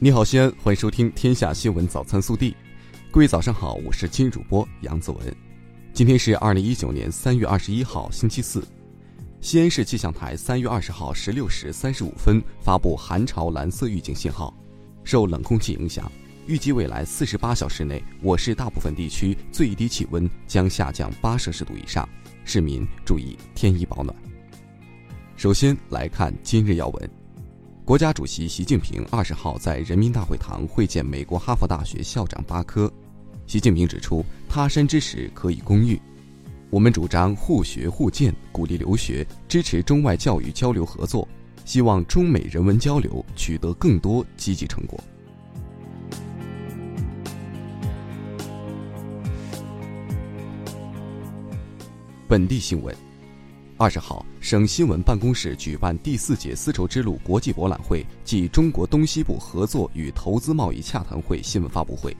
你好，西安，欢迎收听《天下新闻早餐速递》。各位早上好，我是今日主播杨子文。今天是二零一九年三月二十一号，星期四。西安市气象台三月二十号十六时三十五分发布寒潮蓝色预警信号，受冷空气影响，预计未来四十八小时内，我市大部分地区最低气温将下降八摄氏度以上，市民注意添衣保暖。首先来看今日要闻。国家主席习近平二十号在人民大会堂会见美国哈佛大学校长巴科。习近平指出，他山之石可以攻玉。我们主张互学互鉴，鼓励留学，支持中外教育交流合作，希望中美人文交流取得更多积极成果。本地新闻。二十号，省新闻办公室举办第四届丝绸之路国际博览会暨中国东西部合作与投资贸易洽谈会新闻发布会。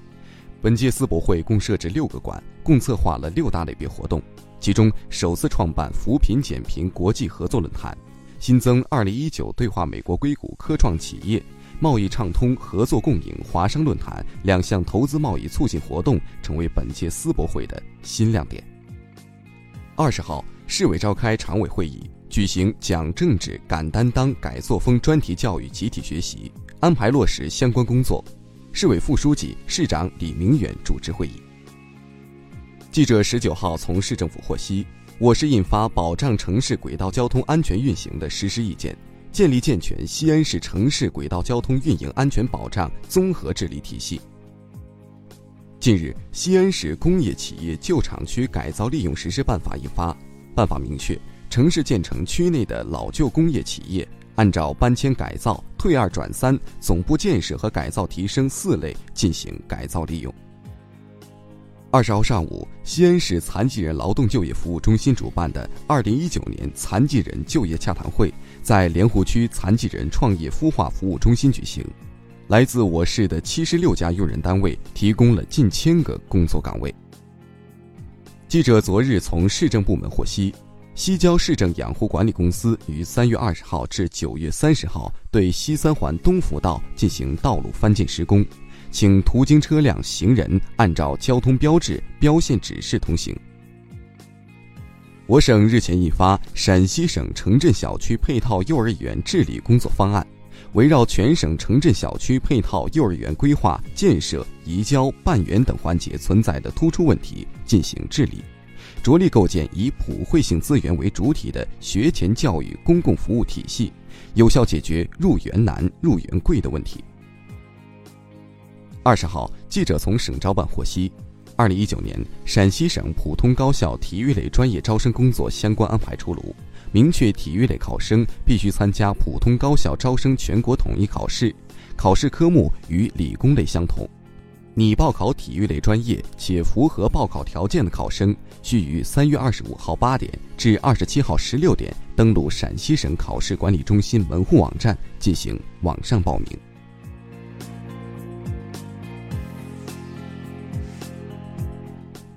本届丝博会共设置六个馆，共策划了六大类别活动，其中首次创办扶贫减贫国际合作论坛，新增二零一九对话美国硅谷科创企业，贸易畅通合作共赢华商论坛两项投资贸易促进活动，成为本届丝博会的新亮点。二十号。市委召开常委会议，举行讲政治、敢担当、改作风专题教育集体学习，安排落实相关工作。市委副书记、市长李明远主持会议。记者十九号从市政府获悉，我市印发《保障城市轨道交通安全运行的实施意见》，建立健全西安市城市轨道交通运营安全保障综合治理体系。近日，西安市工业企业旧厂区改造利用实施办法印发。办法明确，城市建成区内的老旧工业企业，按照搬迁改造、退二转三、总部建设和改造提升四类进行改造利用。二十号上午，西安市残疾人劳动就业服务中心主办的二零一九年残疾人就业洽谈会在莲湖区残疾人创业孵化服务中心举行，来自我市的七十六家用人单位提供了近千个工作岗位。记者昨日从市政部门获悉，西郊市政养护管理公司于三月二十号至九月三十号对西三环东辅道进行道路翻建施工，请途经车辆、行人按照交通标志标线指示通行。我省日前印发《陕西省城镇小区配套幼儿园治理工作方案》，围绕全省城镇小区配套幼儿园规划、建设、移交、办园等环节存在的突出问题进行治理，着力构建以普惠性资源为主体的学前教育公共服务体系，有效解决入园难、入园贵的问题。二十号，记者从省招办获悉。二零一九年，陕西省普通高校体育类专业招生工作相关安排出炉，明确体育类考生必须参加普通高校招生全国统一考试，考试科目与理工类相同。拟报考体育类专业且符合报考条件的考生，需于三月二十五号八点至二十七号十六点登录陕西省考试管理中心门户网站进行网上报名。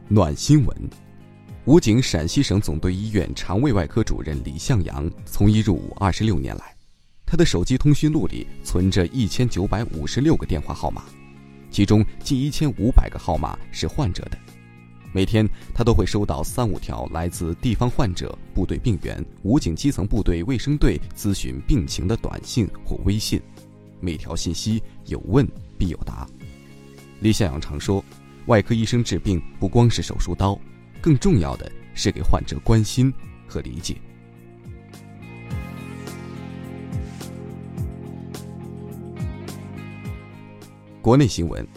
暖新闻：武警陕西省总队医院肠胃外科主任李向阳从医入伍二十六年来，他的手机通讯录里存着一千九百五十六个电话号码，其中近一千五百个号码是患者的。每天他都会收到三五条来自地方患者、部队病员、武警基层部队卫生队咨询病情的短信或微信，每条信息有问必有答。李向阳常说。外科医生治病不光是手术刀，更重要的是给患者关心和理解。国内新闻，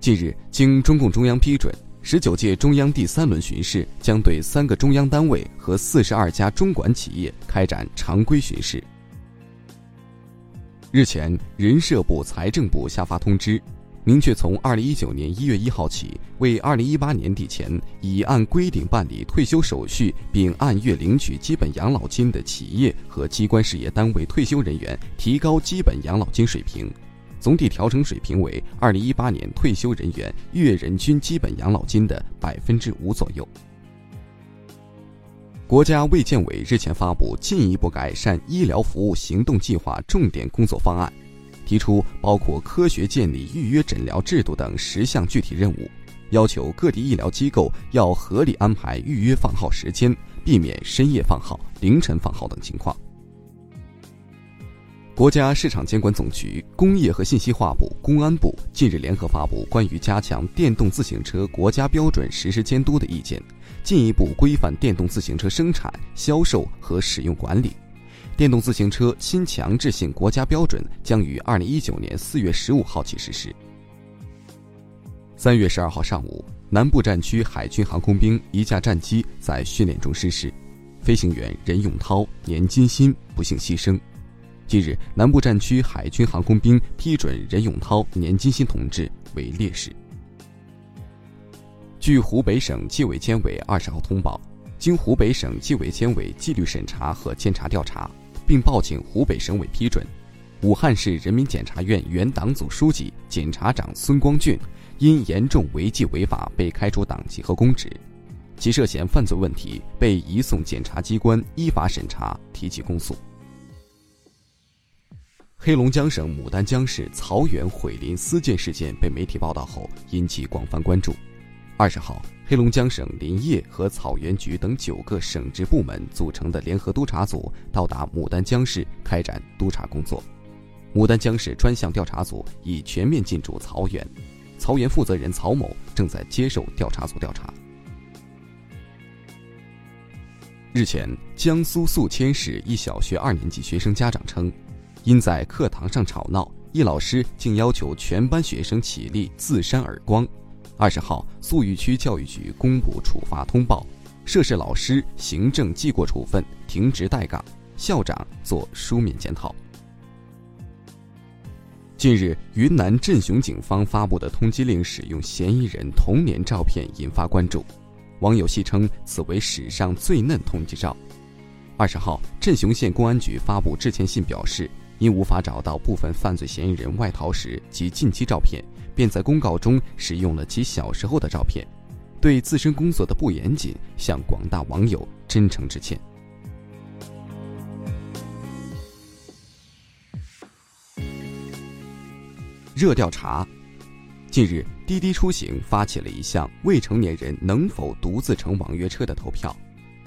近日，经中共中央批准，十九届中央第三轮巡视将对三个中央单位和四十二家中管企业开展常规巡视。日前，人社部、财政部下发通知。明确，从二零一九年一月一号起，为二零一八年底前已按规定办理退休手续并按月领取基本养老金的企业和机关事业单位退休人员提高基本养老金水平，总体调整水平为二零一八年退休人员月人均基本养老金的百分之五左右。国家卫健委日前发布进一步改善医疗服务行动计划重点工作方案。提出包括科学建立预约诊疗制度等十项具体任务，要求各地医疗机构要合理安排预约放号时间，避免深夜放号、凌晨放号等情况。国家市场监管总局、工业和信息化部、公安部近日联合发布关于加强电动自行车国家标准实施监督的意见，进一步规范电动自行车生产、销售和使用管理。电动自行车新强制性国家标准将于二零一九年四月十五号起实施。三月十二号上午，南部战区海军航空兵一架战机在训练中失事，飞行员任永涛、年金鑫不幸牺牲。近日，南部战区海军航空兵批准任永涛、年金鑫同志为烈士。据湖北省纪委监委二十号通报，经湖北省纪委监委纪律审查和监察调查，并报请湖北省委批准，武汉市人民检察院原党组书记、检察长孙光俊因严重违纪违法被开除党籍和公职，其涉嫌犯罪问题被移送检察机关依法审查，提起公诉。黑龙江省牡丹江市草原毁林私建事件被媒体报道后，引起广泛关注。二十号，黑龙江省林业和草原局等九个省直部门组成的联合督查组到达牡丹江市开展督查工作。牡丹江市专项调查组已全面进驻草原，草原负责人曹某正在接受调查组调查。日前，江苏宿迁市一小学二年级学生家长称。因在课堂上吵闹，一老师竟要求全班学生起立自扇耳光。二十号，宿豫区教育局公布处罚通报，涉事老师行政记过处分，停职待岗，校长做书面检讨。近日，云南镇雄警方发布的通缉令使用嫌疑人童年照片引发关注，网友戏称此为史上最嫩通缉照。二十号，镇雄县公安局发布致歉信表示。因无法找到部分犯罪嫌疑人外逃时及近期照片，便在公告中使用了其小时候的照片，对自身工作的不严谨向广大网友真诚致歉。热调查：近日，滴滴出行发起了一项未成年人能否独自乘网约车的投票，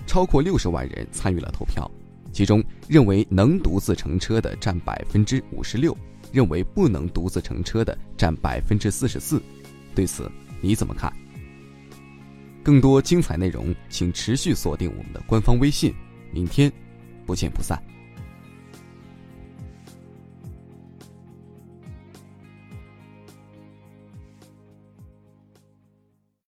超过六十万人参与了投票。其中认为能独自乘车的占百分之五十六，认为不能独自乘车的占百分之四十四。对此你怎么看？更多精彩内容，请持续锁定我们的官方微信。明天，不见不散。